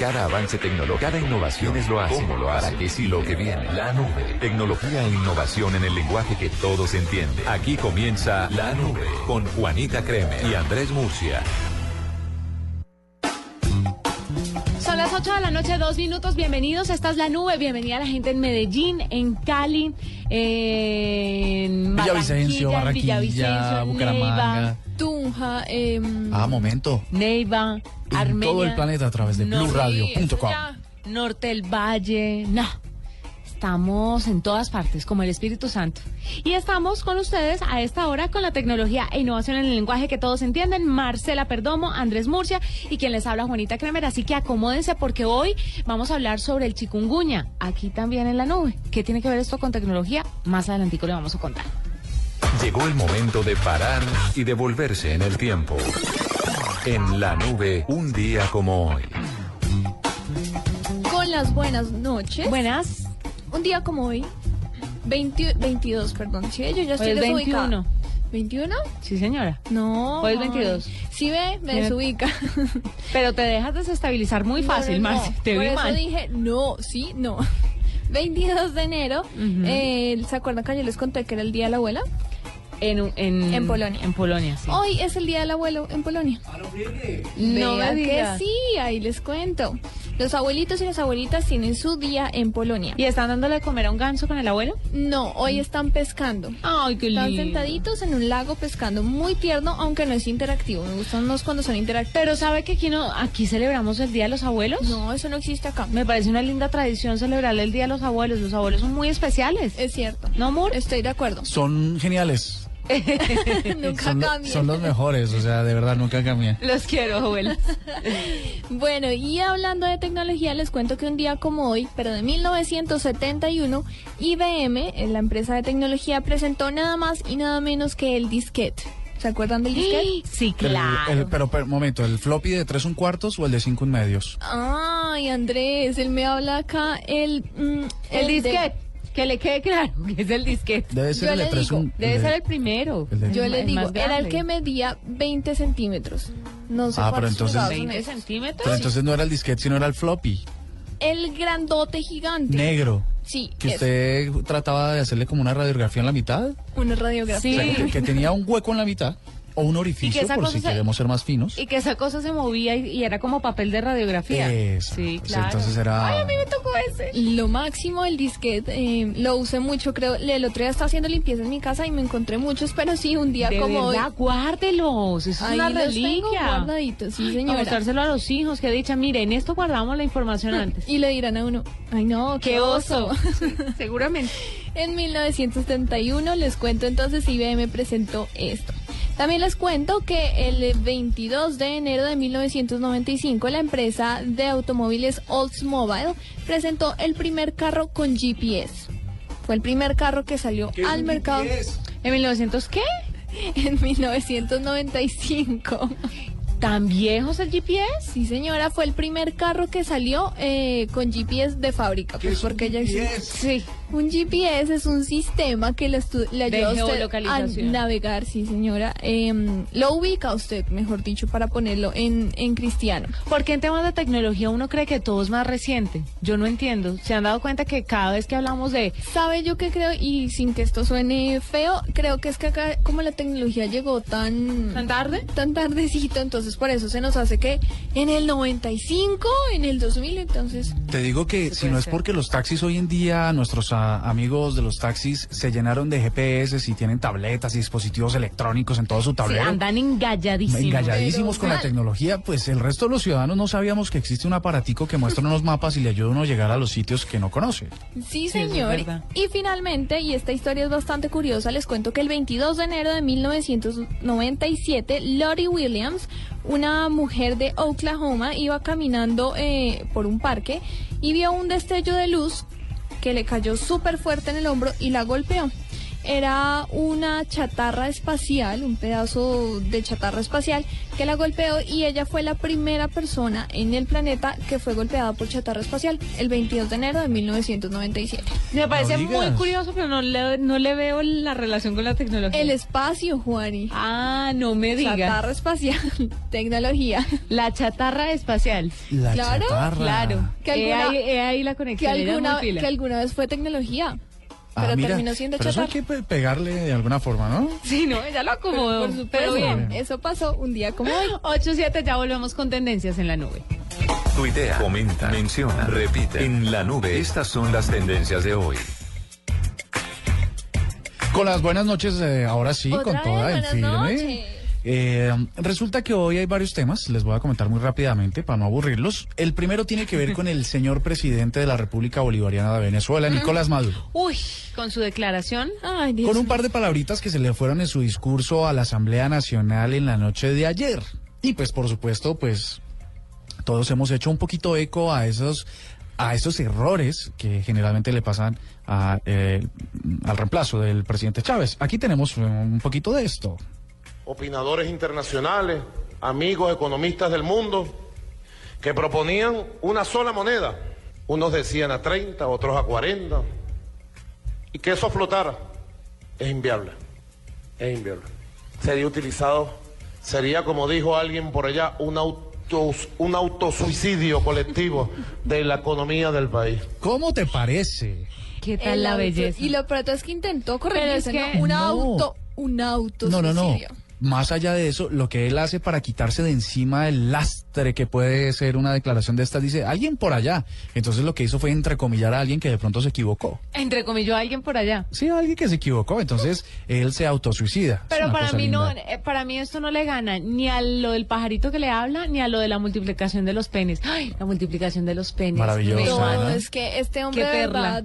Cada avance tecnológico, cada innovación es lo hace. ¿Cómo lo hace? ¿Para qué sí lo que viene? La nube. Tecnología e innovación en el lenguaje que todos entienden. Aquí comienza La Nube con Juanita Creme y Andrés Murcia. Son las 8 de la noche, dos minutos. Bienvenidos. Esta es la nube. Bienvenida a la gente en Medellín, en Cali, en Villavicencio, Barranquilla, Barranquilla, en Villavicencio, Bucaramanga. Neiva, Tunja, eh, Ah, momento. Neiva, En Armenia. todo el planeta a través de No, BlueRadio.com. Norte del Valle. No. Estamos en todas partes, como el Espíritu Santo. Y estamos con ustedes a esta hora con la tecnología e innovación en el lenguaje que todos entienden. Marcela Perdomo, Andrés Murcia y quien les habla Juanita Kremer. Así que acomódense porque hoy vamos a hablar sobre el chikungunya, aquí también en la nube. ¿Qué tiene que ver esto con tecnología? Más adelantico le vamos a contar. Llegó el momento de parar y devolverse en el tiempo. En la nube, un día como hoy. con las buenas noches. Buenas. Un día como hoy, 20 22, perdón. Sí, yo ya estoy Hoy es desubicada. 21. ¿21? Sí, señora. No. Hoy es ay. 22. Sí ve, me desubica. Pero te dejas desestabilizar muy fácil, No, no, no. Marcia. Te Por vi eso mal. dije, no, sí, no. 22 de enero, eh, ¿se acuerdan que yo les conté que era el Día de la Abuela? En, en, En Polonia. En Polonia, sí. Hoy es el Día del Abuelo en Polonia. No Vea me que digas. sí, ahí les cuento. Los abuelitos y las abuelitas tienen su día en Polonia. ¿Y están dándole de comer a un ganso con el abuelo? No, hoy están pescando. Ay, qué lindo. Están sentaditos en un lago pescando, muy tierno, aunque no es interactivo. Me gustan los cuando son interactivos. Pero ¿sabe que aquí, no, aquí celebramos el Día de los Abuelos? No, eso no existe acá. Me parece una linda tradición celebrar el Día de los Abuelos. Los abuelos son muy especiales. Es cierto. ¿No, amor? Estoy de acuerdo. Son geniales. Nunca Son, son los mejores, o sea, de verdad, nunca cambian. Los quiero, abuelos. Bueno, y hablando de tecnología, les cuento que un día como hoy, pero de 1971, IBM, eh, la empresa de tecnología, presentó nada más y nada menos que el disquete. ¿Se acuerdan del disquete? Sí, claro. el- pero, pero, momento, ¿el floppy de 3 un cuartos o el de 5 un medios? Ay, Andrés, él me habla acá el... mm, el disquete. Que le quede claro que es el disquete. Debe ser Yo el de le 3 digo, un... Debe el ser el primero. el de- Yo le digo, era el que medía 20 centímetros. No sé Ah, pero entonces- pulgadas son 20 esos. centímetros. Pero entonces no era el disquete, sino era el floppy, El grandote gigante. negro. Sí, Que es usted trataba de hacerle como una radiografía en la mitad. una radiografía. Sí. O sea, que, que tenía un hueco en la mitad o un orificio, por si se- queremos ser más finos. Y que esa cosa se movía y, y era como papel de radiografía. Eso. Sí, Pues claro. Entonces era... Ay, a mí me tocó ese. Lo máximo el disquete, eh, lo usé mucho, creo. El otro día estaba haciendo limpieza en mi casa y me encontré muchos, pero sí, un día De como verdad, hoy. guárdelos. Eso es Ahí una los tengo reliquia. guardaditos, sí, señora. mostrárselo a los hijos, que dicha, mire, en esto guardamos la información antes. Y le dirán a uno, ay no, qué, ¡Qué oso. oso! Seguramente. En 1971 les cuento entonces IBM presentó esto. También les cuento que el 22 de enero de 1995 la empresa de automóviles Oldsmobile presentó el primer carro con GPS. Fue el primer carro que salió al mercado ¿En 1900 qué? en 1995. ¿Tan viejos el GPS? Sí, señora, fue el primer carro que salió eh, con GPS de fábrica. Pues porque ya existe. Sí. Un GPS es un sistema que le, le ayuda a usted a navegar, sí señora. Em, lo ubica a usted, mejor dicho, para ponerlo en, en cristiano. Porque en temas de tecnología uno cree que todo es más reciente. Yo no entiendo. ¿Se han dado cuenta que cada vez que hablamos de... ¿Sabe yo qué creo? Y sin que esto suene feo, creo que es que acá como la tecnología llegó tan... ¿Tan tarde? Tan tardecito, entonces por eso se nos hace que en el 95, en el 2000, entonces... Te digo que si no es ser. porque los taxis hoy en día, nuestros amigos de los taxis se llenaron de GPS y tienen tabletas y dispositivos electrónicos en todo su Sí, tablero. andan engalladísimos. engalladísimos Pero con la tecnología, pues el resto de los ciudadanos no sabíamos que existe un aparatico que muestra unos mapas y le ayuda a uno a llegar a los sitios que no conoce. Sí, señor. y finalmente, y esta historia es bastante curiosa, les cuento que el 22 de enero de 1997, Lottie Williams, una mujer de Oklahoma, iba caminando eh, por un parque y vio un destello de luz que le cayó súper fuerte en el hombro y la golpeó. Era una chatarra espacial, un pedazo de chatarra espacial que la golpeó y ella fue la primera persona en el planeta que fue golpeada por chatarra espacial el 22 de enero de 1997. Me parece No muy curioso, pero no le, no le veo la relación con la tecnología. El espacio, Juani. Ah, no me digas. Chatarra espacial, tecnología. La chatarra espacial. La Claro, chatarra. Claro. Que He alguna- ahí, he ahí la Que conexión. es alguna, que alguna vez fue tecnología, Ah, pero mira, terminó siendo pero eso hay que pe- pegarle de alguna forma, ¿no? Sí, no, ella lo acomodó. Por supuesto, pero bien. eso pasó un día como hoy. 8-7, ya volvemos con tendencias en la nube. Tuitea, comenta, menciona, repite. En la nube, estas son las tendencias de hoy. Con las buenas noches, eh, ahora sí, con toda en buenas firme. noches. Eh, resulta que hoy hay varios temas, les voy a comentar muy rápidamente para no aburrirlos. El primero tiene que ver con el señor presidente de la República Bolivariana de Venezuela, Nicolás Maduro. Uy, con su declaración. Ay, Dios Con un par de palabritas que se le fueron en su discurso a la Asamblea Nacional en la noche de ayer. Y pues por supuesto, pues todos hemos hecho un poquito eco a esos a esos errores que generalmente le pasan a, eh, al reemplazo del presidente Chávez. Aquí tenemos un poquito de esto. Opinadores internacionales, amigos economistas del mundo, que proponían una sola moneda. Unos decían a 30, otros a 40. Y que eso flotara. Es inviable. Es inviable. Sería utilizado, sería como dijo alguien por allá, un, auto, un autosuicidio colectivo de la economía del país. ¿Cómo te parece? ¿Qué tal El la auto- belleza? Y lo peor es que intentó corregirse, Pero es que- ¿no? Un No. auto, un auto No, no, no. Más allá de eso, lo que él hace para quitarse de encima el lastre que puede ser una declaración de estas, dice, alguien por allá. Entonces lo que hizo fue entrecomillar a alguien que de pronto se equivocó. Entre comillas, alguien por allá. Sí, alguien que se equivocó, entonces él se autosuicida. Pero para mí no, linda. eh, para mí esto no le gana ni a lo del pajarito que le habla, ni a lo de la multiplicación de los penes. Ay, la multiplicación de los penes. Maravilloso, ¿no? Es que este hombre Qué de verdad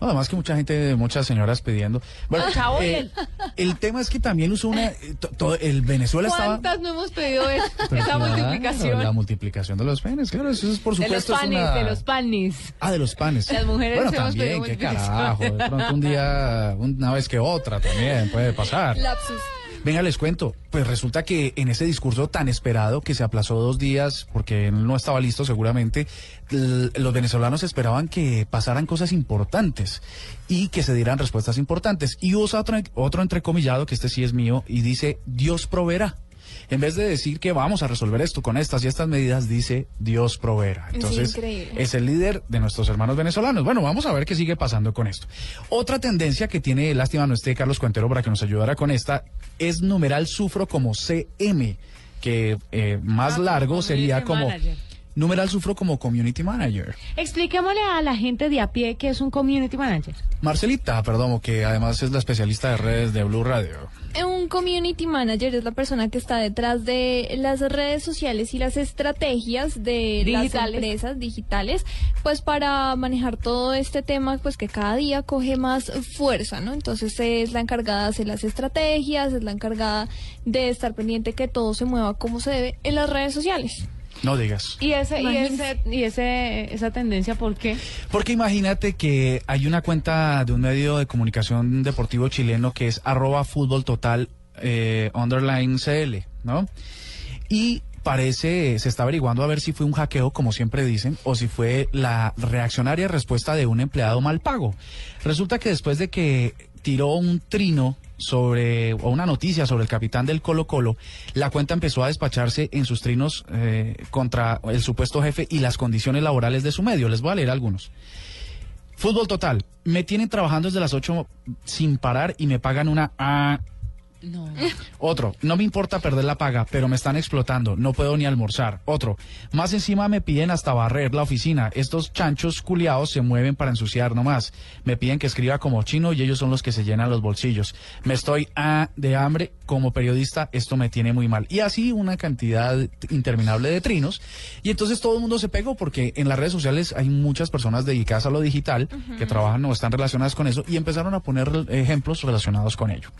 Además que mucha gente, muchas señoras pidiendo. Bueno, Ah, eh, el tema es que también usó una... eh, to- todo- el Venezuela estaba... ¿Cuántas no hemos pedido? Pero esa claro, multiplicación? La multiplicación de los penes, claro, eso es por de los supuesto. es panes, una- de los panes. Ah, de los panes. Las mujeres Bueno, hemos también, pedido qué carajo. De pronto un día, una vez que otra también puede pasar. lapsus. Venga, les cuento. Pues resulta que en ese discurso tan esperado que se aplazó dos días porque no estaba listo seguramente, los venezolanos esperaban que pasaran cosas importantes y que se dieran respuestas importantes. Y usa otro, otro entrecomillado, que este sí es mío, y dice, Dios proveerá. En vez de decir que vamos a resolver esto con estas y estas medidas, dice Dios proveerá. Es Entonces, es el líder de nuestros hermanos venezolanos. Bueno, vamos a ver qué sigue pasando con esto. Otra tendencia que tiene, lástima no esté Carlos Cuentero para que nos ayudara con esta, es numeral sufro como CM, que eh, más Ah, largo como sería como... manager. Numeral sufro como community manager. Expliquémosle a la gente de a pie que es un community manager. Marcelita, perdón, que además es la especialista de redes de Blue Radio. Un community manager es la persona que está detrás de las redes sociales y las estrategias de las empresas digitales, pues para manejar todo este tema, pues que cada día coge más fuerza, ¿no? Entonces es la encargada de hacer las estrategias, es la encargada de estar pendiente que todo se mueva como se debe en las redes sociales. No digas. Y ese, y ese, y ese, esa tendencia, ¿por qué? Porque imagínate que hay una cuenta de un medio de comunicación deportivo chileno que es arroba fútbol total eh, underline CL, ¿no? Y parece, se está averiguando a ver si fue un hackeo, como siempre dicen, o si fue la reaccionaria respuesta de un empleado mal pago. Resulta que después de que tiró un trino sobre, o una noticia sobre el capitán del Colo Colo, la cuenta empezó a despacharse en sus trinos eh, contra el supuesto jefe y las condiciones laborales de su medio. Les voy a leer algunos. Fútbol total. Me tienen trabajando desde las 8 sin parar y me pagan una... ah. No. Otro, no me importa perder la paga, pero me están explotando, no puedo ni almorzar. Otro, más encima me piden hasta barrer la oficina. Estos chanchos culiados se mueven para ensuciar nomás. Me piden que escriba como chino y ellos son los que se llenan los bolsillos. Me estoy ah, de hambre como periodista, esto me tiene muy mal. Y así una cantidad interminable de trinos. Y entonces todo el mundo se pegó porque en las redes sociales hay muchas personas dedicadas a lo digital que trabajan o están relacionadas con eso y empezaron a poner ejemplos relacionados con ello.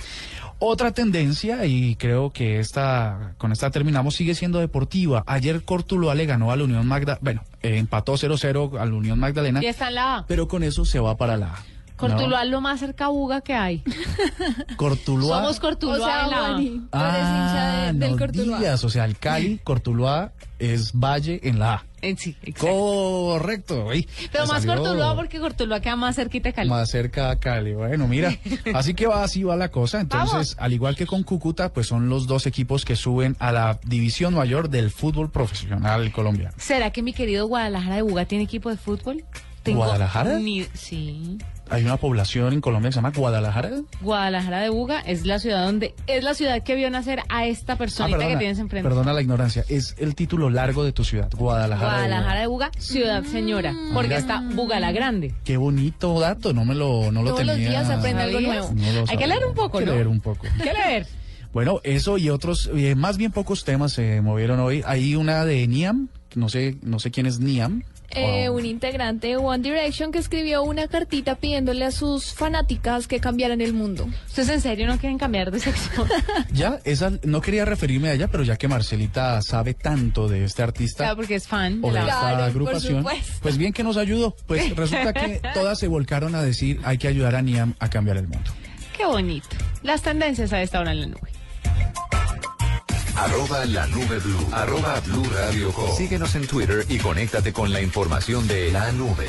Otra tendencia, y creo que esta, con esta terminamos, sigue siendo deportiva. Ayer Cortuluá le ganó a la Unión Magda, bueno, eh, empató 0-0 a la Unión Magdalena, Y está en la A. pero con eso se va para la A. Cortuluá es lo más cerca a Buga que hay. Cortuluá. Somos O Cortuluá sea, en la- Juani, tú eres Ah, hincha de- del no Cortuluá. digas, o sea, el Cali, Cortuluá es Valle en la A. En sí, exacto. Correcto. uy, Pero más salió Cortuluá porque Cortuluá queda más cerquita de Cali. Más cerca a Cali. Bueno, mira, así que va, así va la cosa. Entonces, Vamos. al igual que con Cúcuta, pues son los dos equipos que suben a la división mayor del fútbol profesional colombiano. ¿Será que mi querido Guadalajara de Buga tiene equipo de fútbol? ¿Guadalajara? ni- sí. Hay una población en Colombia que se llama Guadalajara. Guadalajara de Buga es la ciudad donde es la ciudad que vio nacer a esta personita que tienes enfrente. Ah, perdona la ignorancia. Es el título largo de tu ciudad, Guadalajara. de Guadalajara de Buga. Buga, ciudad señora, porque Mira. está Buga la Grande. Qué bonito dato, no me lo, no lo Todos los tenía. días se aprende algo nuevo. No lo Hay que leer un poco, Hay que ¿no? leer un poco. ¿Qué leer? Bueno, eso y otros, eh, más bien pocos temas se movieron hoy. Hay una de Niam, no sé, no sé quién es Niam. Eh, un integrante de One Direction que escribió una cartita pidiéndole a sus fanáticas que cambiaran el mundo. ¿Ustedes en serio no quieren cambiar de sexo? Ya, esa, no quería referirme a ella, pero ya que Marcelita sabe tanto de este artista Claro, porque es fan o de la... esta Claro, agrupación, pues bien que nos ayudó. Pues resulta que todas se volcaron a decir hay que ayudar a Niam a cambiar el mundo. Qué bonito. Las tendencias a esta hora en la nube. Arroba la nube blue. Arroba blue radio com. Síguenos en Twitter y conéctate con la información de la nube.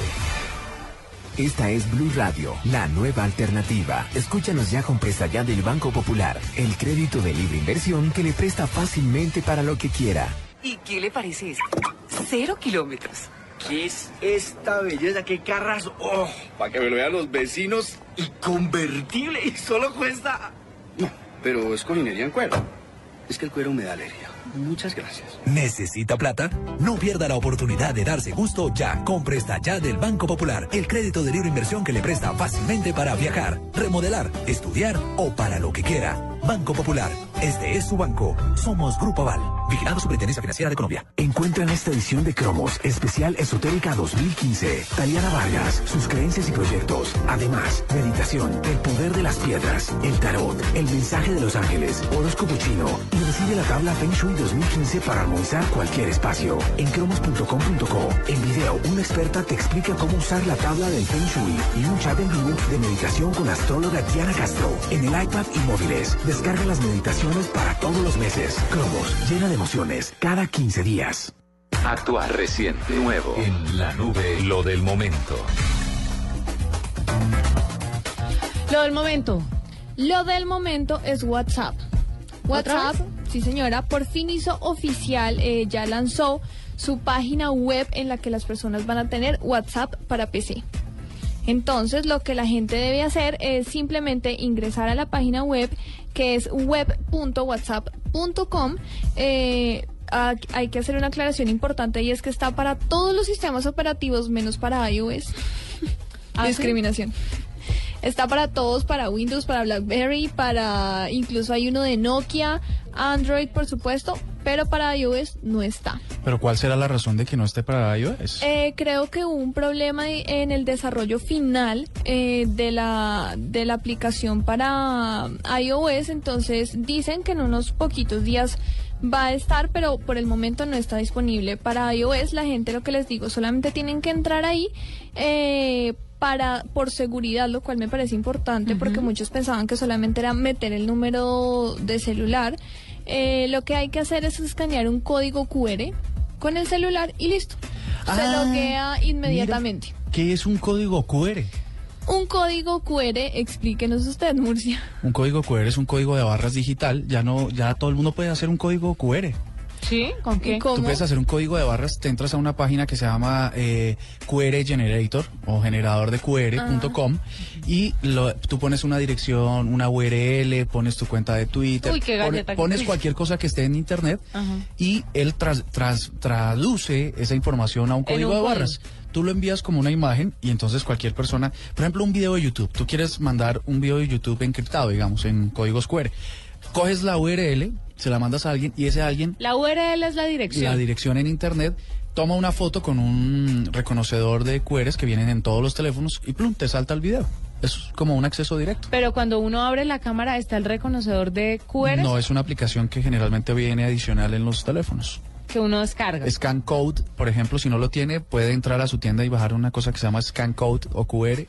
Esta es Blue Radio, la nueva alternativa. Escúchanos ya con Presta Ya del Banco Popular, el crédito de libre inversión que le presta fácilmente para lo que quiera. ¿Y qué le parece eso? Cero kilómetros. ¿Qué es esta belleza? ¿Qué carras? ¡Oh! Para que me lo vean los vecinos. Y convertible. Y solo cuesta. No, pero es colinería en cuero. Es que el cuero me da alergia. Muchas gracias. ¿Necesita plata? No pierda la oportunidad de darse gusto ya. con Presta Ya del Banco Popular. El crédito de libre inversión que le presta fácilmente para viajar, remodelar, estudiar o para lo que quiera. Banco Popular. Este es su banco. Somos Grupo Aval. Vigilado Superintendencia Financiera de Colombia. Encuentra en esta edición de Cromos, especial esotérica 2015, Taliana Vargas, sus creencias y proyectos. Además, meditación, el poder de las piedras, el tarot, el mensaje de los ángeles, horóscopo chino y recibe la tabla Feng Shui 2015 para armonizar cualquier espacio. En cromos.com.co, en video, una experta te explica cómo usar la tabla del Feng Shui y un chat en vivo de meditación con astróloga Diana Castro en el iPad y móviles. Descarga las meditaciones para todos los meses. Cromos, llena de emociones, cada 15 días. Actuar reciente, nuevo. En la nube, lo del momento. Lo del momento. Lo del momento es WhatsApp. ¿Otra WhatsApp, sí señora, por fin hizo oficial, eh, ya lanzó su página web en la que las personas van a tener WhatsApp para PC. Entonces, lo que la gente debe hacer es simplemente ingresar a la página web que es web.whatsapp.com. Eh, hay que hacer una aclaración importante y es que está para todos los sistemas operativos menos para iOS. ¿Ah, sí? Discriminación. Está para todos, para Windows, para BlackBerry, para incluso hay uno de Nokia, Android, por supuesto, pero para iOS no está. Pero ¿cuál será la razón de que no esté para iOS? Eh, creo que hubo un problema en el desarrollo final eh, de la de la aplicación para iOS, entonces dicen que en unos poquitos días va a estar, pero por el momento no está disponible para iOS. La gente, lo que les digo, solamente tienen que entrar ahí. Eh, para por seguridad, lo cual me parece importante porque muchos pensaban que solamente era meter el número de celular. Eh, lo que hay que hacer es escanear un código QR con el celular y listo. Se Ah, loguea inmediatamente. mira, ¿Qué es un código QR? Un código QR, explíquenos usted, Murcia. Un código QR es un código de barras digital. Ya no, ya todo el mundo puede hacer un código QR. ¿Sí? ¿Con qué? ¿Cómo? Tú puedes hacer un código de barras, te entras a una página que se llama eh, QR Generator o generador de QR.com y lo- tú pones una dirección, una URL, pones tu cuenta de Twitter, Uy, qué pone- galleta que pones cualquier cosa que esté en internet Ajá. y él tras- tras- traduce esa información a un código un de código. barras. Tú lo envías como una imagen y entonces cualquier persona, por ejemplo, un video de YouTube, tú quieres mandar un video de YouTube encriptado, digamos, en códigos QR. Coges la URL, se la mandas a alguien y ese alguien La URL es la dirección. la dirección en internet, toma una foto con un reconocedor de QRs que vienen en todos los teléfonos y plum, te salta el video. Es como un acceso directo. Pero cuando uno abre la cámara está el reconocedor de QR No es una aplicación que generalmente viene adicional en los teléfonos. que uno descarga. Scan Code, por ejemplo, si no lo tiene, puede entrar a su tienda y bajar una cosa que se llama Scan Code o QR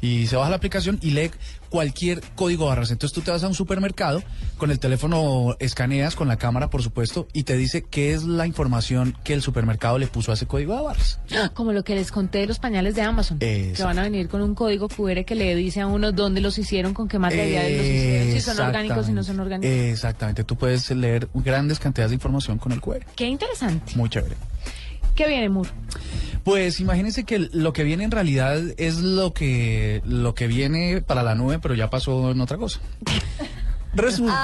Y se baja la aplicación y lee cualquier código de barras. Entonces tú te vas a un supermercado, con el teléfono escaneas con la cámara, por supuesto, y te dice qué es la información que el supermercado le puso a ese código de barras. Como lo que les conté de los pañales de Amazon. Que Exacto. van a venir con un código QR que le dice a uno dónde los hicieron, con qué materiales los hicieron, si son orgánicos, si no son orgánicos. Exactamente, tú puedes leer grandes cantidades de información con el QR. Qué interesante. Muy chévere. ¿Qué viene, Moore? Pues imagínense que lo que viene en realidad es lo que lo que viene para la nube, pero ya pasó en otra cosa. Resulta,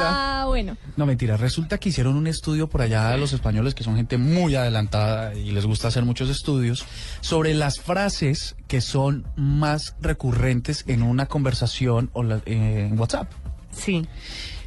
Ah, bueno. no mentira, resulta que hicieron un estudio por allá los españoles que son gente muy adelantada y les gusta hacer muchos estudios sobre las frases que son más recurrentes en una conversación o la- eh, en WhatsApp. Sí.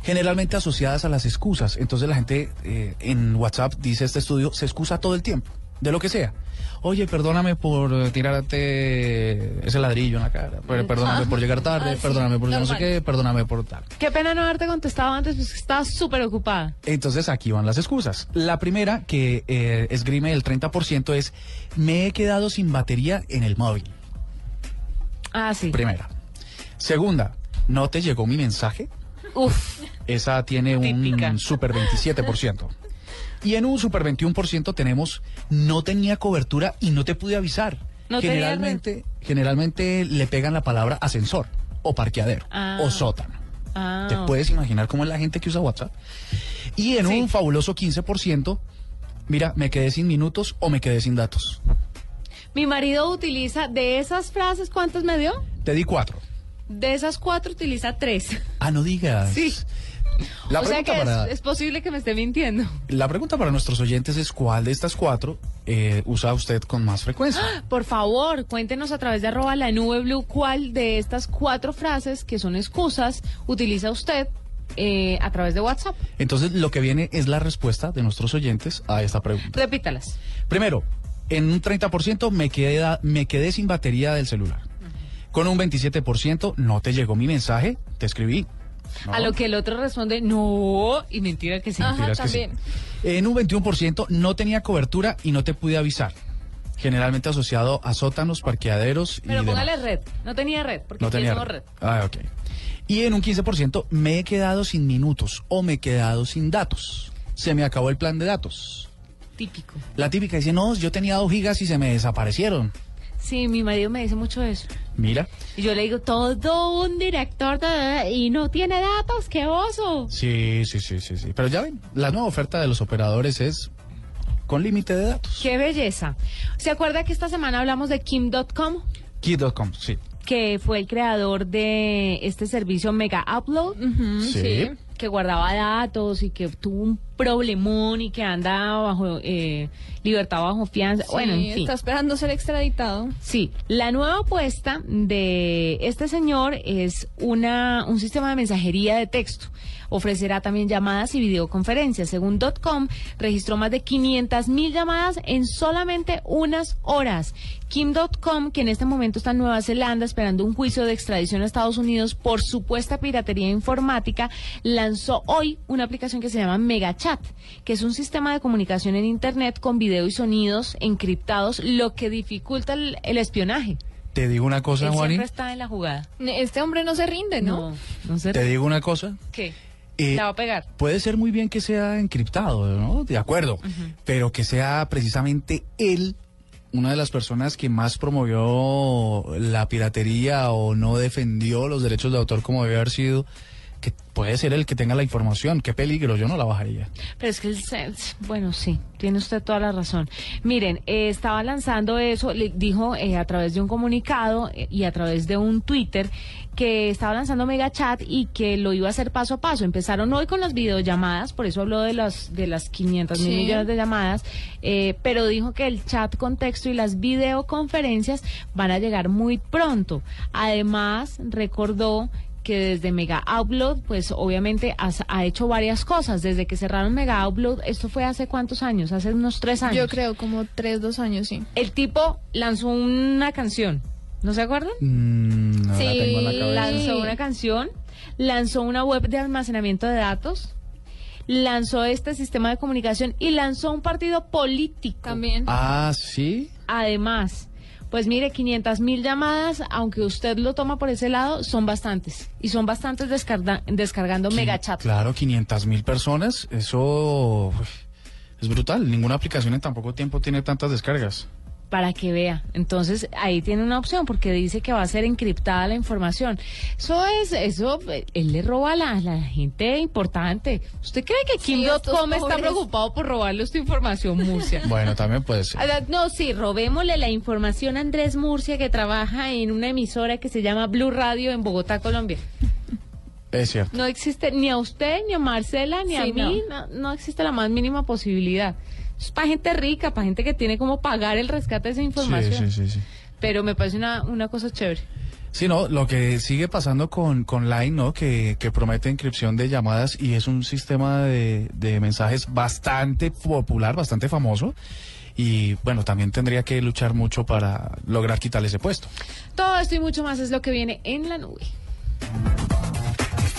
Generalmente asociadas a las excusas. Entonces la gente eh, en WhatsApp, dice este estudio, se excusa todo el tiempo, de lo que sea. Oye, perdóname por tirarte ese ladrillo en la cara. per- Perdóname por llegar tarde. Ah, sí, perdóname por yo no sé normal. qué. Perdóname por tal. Qué pena no haberte contestado antes, pues estaba súper ocupada. Entonces aquí van las excusas. La primera que eh, esgrime el 30% es me he quedado sin batería en el móvil. Ah, sí. Primera. Segunda, no te llegó mi mensaje. Uf. Esa tiene Típica. un super 27%. Y en un super 21% tenemos no tenía cobertura y no te pude avisar. No generalmente, generalmente le pegan la palabra ascensor o parqueadero Ah. o sótano. Ah. Te puedes imaginar cómo es la gente que usa WhatsApp. Y en Sí. un fabuloso 15%, mira, me quedé sin minutos o me quedé sin datos. Mi marido utiliza, de esas frases, ¿cuántas me dio? Te di cuatro. De esas cuatro utiliza tres. Ah, no digas. Sí. La o sea pregunta que es- para- es, posible que me esté mintiendo. La pregunta para nuestros oyentes es cuál de estas cuatro eh, usa usted con más frecuencia. Por favor, cuéntenos a través de arroba la nube blue cuál de estas cuatro frases que son excusas utiliza usted eh, a través de WhatsApp. Entonces, lo que viene es la respuesta de nuestros oyentes a esta pregunta. Repítalas. Primero, en un 30% me, queda, me quedé sin batería del celular. Con un 27% no te llegó mi mensaje, te escribí. ¿No? A lo que el otro responde, no, y mentira que sí. Ajá, que sí. En un 21% no tenía cobertura y no te pude avisar. Generalmente asociado a sótanos, parqueaderos y Pero demás. póngale red. No tenía red, porque No tenía red. red. Ah, ok. Y en un 15% me he quedado sin minutos o me he quedado sin datos. Se me acabó el plan de datos. Típico. La típica dice, no, yo tenía dos gigas y se me desaparecieron. Sí, mi marido me dice mucho eso. Mira, Y yo le digo, todo un director de- y no tiene datos, qué oso. sí, sí, sí, sí, sí. Pero ya ven, la nueva oferta de los operadores es con límite de datos. Qué belleza. ¿Se acuerda que esta semana hablamos de Kim.com? Key.com, sí. que fue el creador de este servicio Mega Upload, sí. Que guardaba datos y que tuvo un problemón y que anda bajo eh, libertad bajo fianza. bueno, en fin. está esperando ser extraditado. Sí, la nueva apuesta de este señor es una, un sistema de mensajería de texto. Ofrecerá también llamadas y videoconferencias. Según .com, registró más de 500 mil llamadas en solamente unas horas. Kim.com, que en este momento está en Nueva Zelanda esperando un juicio de extradición a Estados Unidos por supuesta piratería informática, lanzó hoy una aplicación que se llama MegaChat, que es un sistema de comunicación en Internet con video y sonidos encriptados, lo que dificulta el, el espionaje. Te digo una cosa, Él Juani. siempre está en la jugada. Este hombre no se rinde, ¿no? No, no sé. Te digo una cosa. ¿Qué? Eh, ¿La va a pegar? Puede ser muy bien que sea encriptado, ¿no? De acuerdo. Pero que sea precisamente él una de las personas que más promovió la piratería o no defendió los derechos de autor como debe haber sido, que puede ser el que tenga la información. Qué peligro, yo no la bajaría. Pero es que, el bueno, sí, tiene usted toda la razón. Miren, eh, estaba lanzando eso, le dijo eh, a través de un comunicado eh, y a través de un Twitter que estaba lanzando MegaChat y que lo iba a hacer paso a paso. Empezaron hoy con las videollamadas, por eso habló de las, de las 500 mil Sí. millones de llamadas, eh, pero dijo que el chat con texto y las videoconferencias van a llegar muy pronto. Además, recordó que desde Mega Upload, pues obviamente has- ha hecho varias cosas. Desde que cerraron Mega Upload, esto fue hace cuántos años, hace unos tres años. Yo creo como tres, dos años, sí. El tipo lanzó una canción, ¿no se acuerdan? Mm, no la Sí, tengo en la cabeza. Lanzó una canción, lanzó una web de almacenamiento de datos, lanzó este sistema de comunicación y lanzó un partido político. También. Ah, sí. Además, Pues mire, 500 mil llamadas, aunque usted lo toma por ese lado, son bastantes. Y son bastantes descarga- descargando Qui- megachat. Claro, 500 mil personas, eso es brutal. Ninguna aplicación en tan poco tiempo tiene tantas descargas. Para que vea. Entonces ahí tiene una opción porque dice que va a ser encriptada la información. Eso es, eso, él le roba a la, gente importante. ¿Usted cree que Sí, Kim.com está pobres. preocupado por robarle esta información, Murcia? Bueno, también puede ser. Ah, No, sí, robémosle la información a Andrés Murcia que trabaja en una emisora que se llama Blue Radio en Bogotá, Colombia. Es cierto. No existe ni a usted, ni a Marcela, ni a Sí, mí, no. no existe la más mínima posibilidad. Es para gente rica, para gente que tiene como pagar el rescate de esa Sí, información. sí, sí, sí. Pero me parece una, una cosa chévere. Sí, no, lo que sigue pasando con, con Line, ¿no? Que, que promete inscripción de llamadas y es un sistema de, de mensajes bastante popular, bastante famoso. Y bueno, también tendría que luchar mucho para lograr quitarle ese puesto. Todo esto y mucho más es lo que viene en la nube.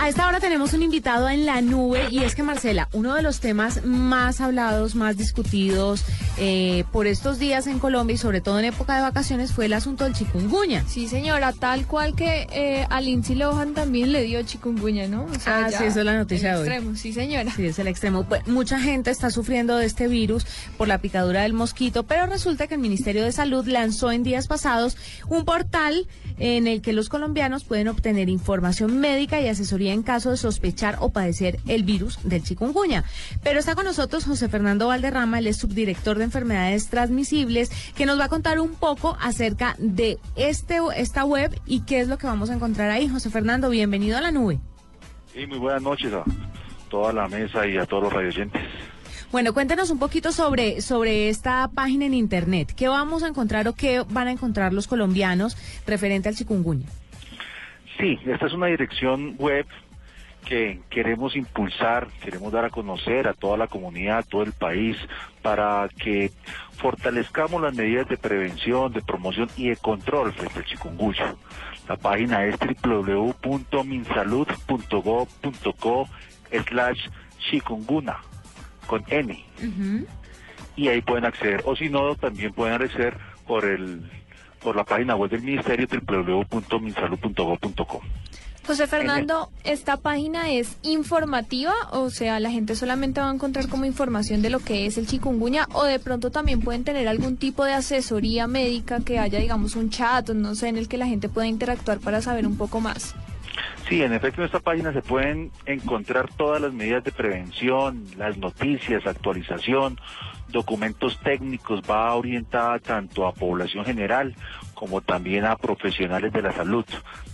A esta hora tenemos un invitado en la nube y es que Marcela, uno de los temas más hablados, más discutidos eh, por estos días en Colombia y sobre todo en época de vacaciones fue el asunto del chikungunya. Sí, señora, tal cual que eh, a Lindsay Lohan también le dio chikungunya, ¿no? O Ah, sí, esa es la noticia el de hoy. extremo, sí, señora. Sí, es el extremo. Pues, mucha gente está sufriendo de este virus por la picadura del mosquito, pero resulta que el Ministerio de Salud lanzó en días pasados un portal en el que los colombianos pueden obtener información médica y asesoría en caso de sospechar o padecer el virus del chikungunya. Pero está con nosotros José Fernando Valderrama, él es subdirector de enfermedades transmisibles, que nos va a contar un poco acerca de este esta web y qué es lo que vamos a encontrar ahí. José Fernando, bienvenido a la nube. Sí, muy buenas noches a toda la mesa y a todos los radioyentes. Bueno, cuéntenos un poquito sobre, sobre esta página en internet. ¿Qué vamos a encontrar o qué van a encontrar los colombianos referente al chikungunya? Sí, esta es una dirección web que queremos impulsar, queremos dar a conocer a toda la comunidad, a todo el país, para que fortalezcamos las medidas de prevención, de promoción y de control frente al chikungunya. La página es www.minsalud.gov.co slash chikungunya con N. y ahí pueden acceder. O si no, también pueden acceder por el por la página web del ministerio www.minsalud.gov.co. José Fernando, ¿esta página es informativa? O sea, la gente solamente va a encontrar como información de lo que es el chikungunya o de pronto también pueden tener algún tipo de asesoría médica que haya, digamos, un chat, o no sé, en el que la gente pueda interactuar para saber un poco más. Sí, en efecto en esta página se pueden encontrar todas las medidas de prevención, las noticias, actualización, documentos técnicos, va orientada tanto a población general como también a profesionales de la salud,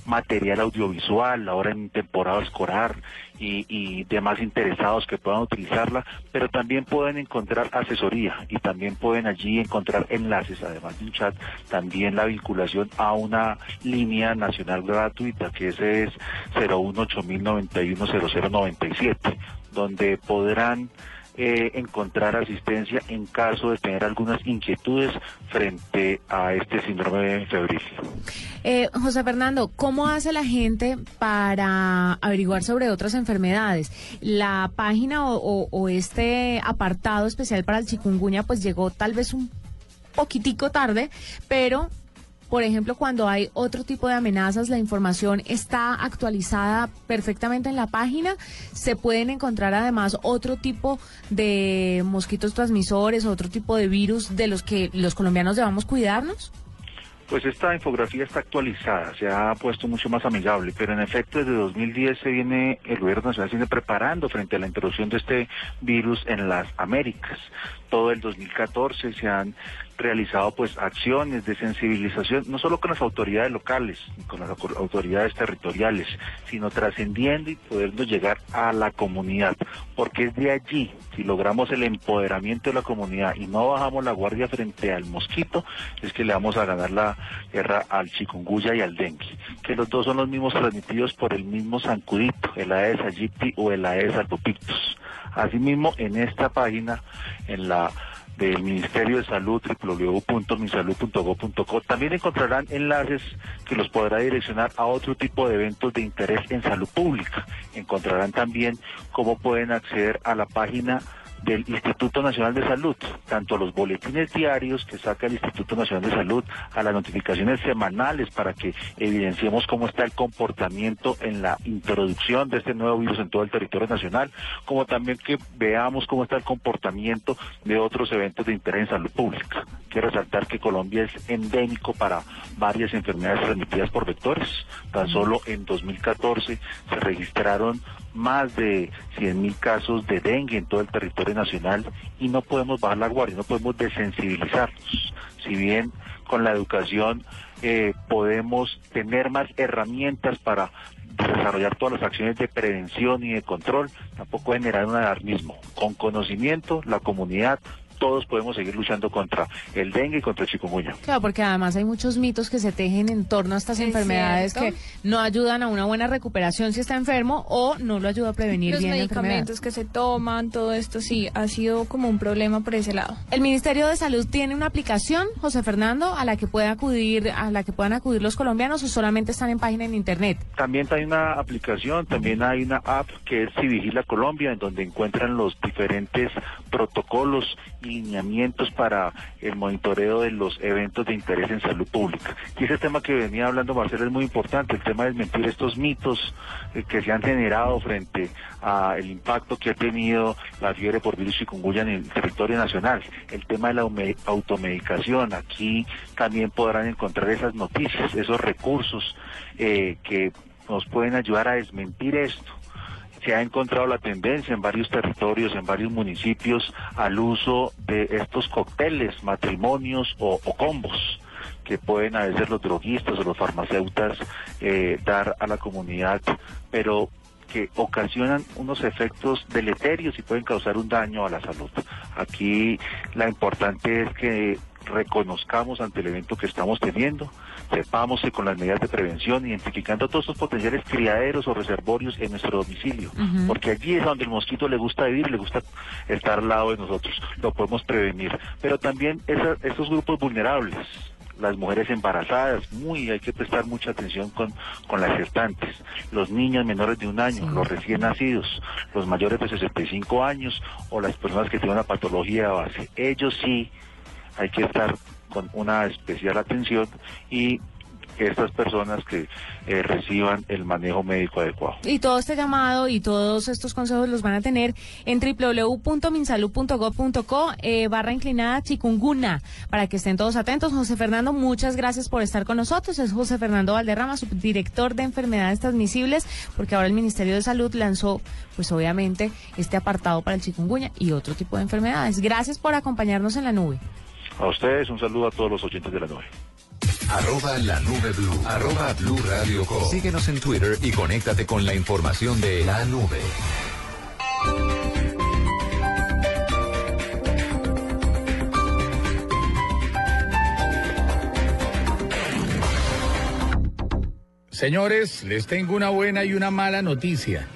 material audiovisual, ahora en temporada escolar y, y demás interesados que puedan utilizarla, pero también pueden encontrar asesoría y también pueden allí encontrar enlaces, además de un chat, también la vinculación a una línea nacional gratuita que ese es 01809100097, donde podrán eh, encontrar asistencia en caso de tener algunas inquietudes frente a este síndrome febril. Eh, José Fernando, ¿cómo hace la gente para averiguar sobre otras enfermedades? La página o, o- o este apartado especial para el chikungunya pues llegó tal vez un poquitico tarde, pero por ejemplo, cuando hay otro tipo de amenazas, la información está actualizada perfectamente en la página. Se pueden encontrar además otro tipo de mosquitos transmisores, otro tipo de virus de los que los colombianos debamos cuidarnos. Pues esta infografía está actualizada, se ha puesto mucho más amigable, pero en efecto desde 2010 se viene, el gobierno nacional se viene preparando frente a la introducción de este virus en las Américas. Todo el 2014 se han realizado pues acciones de sensibilización, no solo con las autoridades locales, con las au- autoridades territoriales, sino trascendiendo y podernos llegar a la comunidad, porque es de allí, si logramos el empoderamiento de la comunidad y no bajamos la guardia frente al mosquito, es que le vamos a ganar la guerra al chikungunya y al dengue, que los dos son los mismos transmitidos por el mismo zancudito, el Aedes aegypti o el Aedes albopictus. Asimismo, en esta página, en la del Ministerio de Salud, www.misalud.gov.co. También encontrarán enlaces que los podrá direccionar a otro tipo de eventos de interés en salud pública. Encontrarán también cómo pueden acceder a la página del Instituto Nacional de Salud, tanto a los boletines diarios que saca el Instituto Nacional de Salud, a las notificaciones semanales para que evidenciemos cómo está el comportamiento en la introducción de este nuevo virus en todo el territorio nacional, como también que veamos cómo está el comportamiento de otros eventos de interés en salud pública. Quiero resaltar que Colombia es endémico para varias enfermedades transmitidas por vectores. Tan solo en 2014 se registraron más de 100.000 casos de dengue en todo el territorio nacional y no podemos bajar la guardia, no podemos desensibilizarnos. Si bien con la educación eh, podemos tener más herramientas para desarrollar todas las acciones de prevención y de control, tampoco generar un alarmismo. Con conocimiento, la comunidad todos podemos seguir luchando contra el dengue y contra el chikungunya. Claro, porque además hay muchos mitos que se tejen en torno a estas enfermedades que no ayudan a una buena recuperación si está enfermo o no lo ayuda a prevenir Los bien la medicamentos que se toman, todo esto sí, ha sido como un problema por ese lado. El Ministerio de Salud tiene una aplicación, José Fernando, a la que pueda acudir, a la que puedan acudir los colombianos o solamente están en página en internet. También hay una aplicación, también hay una app que es Si Vigila Colombia, en donde encuentran los diferentes protocolos y lineamientos para el monitoreo de los eventos de interés en salud pública. Y ese tema que venía hablando Marcelo es muy importante, el tema de desmentir estos mitos eh, que se han generado frente al impacto que ha tenido la fiebre por virus chikungunya en el territorio nacional. El tema de la automedicación, aquí también podrán encontrar esas noticias, esos recursos eh, que nos pueden ayudar a desmentir esto se ha encontrado la tendencia en varios territorios, en varios municipios, al uso de estos cócteles, matrimonios o, combos que pueden a veces los droguistas o los farmacéutas eh, dar a la comunidad, pero que ocasionan unos efectos deleterios y pueden causar un daño a la salud. Aquí la importante es que reconozcamos ante el evento que estamos teniendo, sepamos que con las medidas de prevención, identificando todos estos potenciales criaderos o reservorios en nuestro domicilio, porque allí es donde el mosquito le gusta vivir, le gusta estar al lado de nosotros, lo podemos prevenir. Pero también esa- estos grupos vulnerables, las mujeres embarazadas, muy hay que prestar mucha atención con, con las gestantes, los niños menores de un año, los recién nacidos, los mayores de 65 años o las personas que tienen una patología de base. Ellos sí hay que estar con una especial atención y estas personas que eh, reciban el manejo médico adecuado. Y todo este llamado y todos estos consejos los van a tener en www.minsalud.gov.co eh, barra inclinada chicunguna para que estén todos atentos. José Fernando, muchas gracias por estar con nosotros. Es José Fernando Valderrama, subdirector de enfermedades transmisibles, porque ahora el Ministerio de Salud lanzó, pues obviamente, este apartado para el chikungunya y otro tipo de enfermedades. Gracias por acompañarnos en la nube. A ustedes un saludo a todos los oyentes de la nube. Arroba la nube blue. Arroba blue radio com. Síguenos en Twitter y conéctate con la información de la nube. Señores, les tengo una buena y una mala noticia.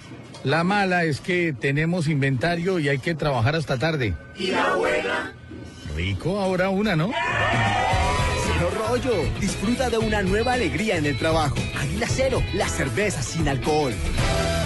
La mala es que tenemos inventario y hay que trabajar hasta tarde. ¿Y la buena? Rico, ahora una, ¿no? Cero rollo. Disfruta de una nueva alegría en el trabajo. Águila Cero, la cerveza sin alcohol.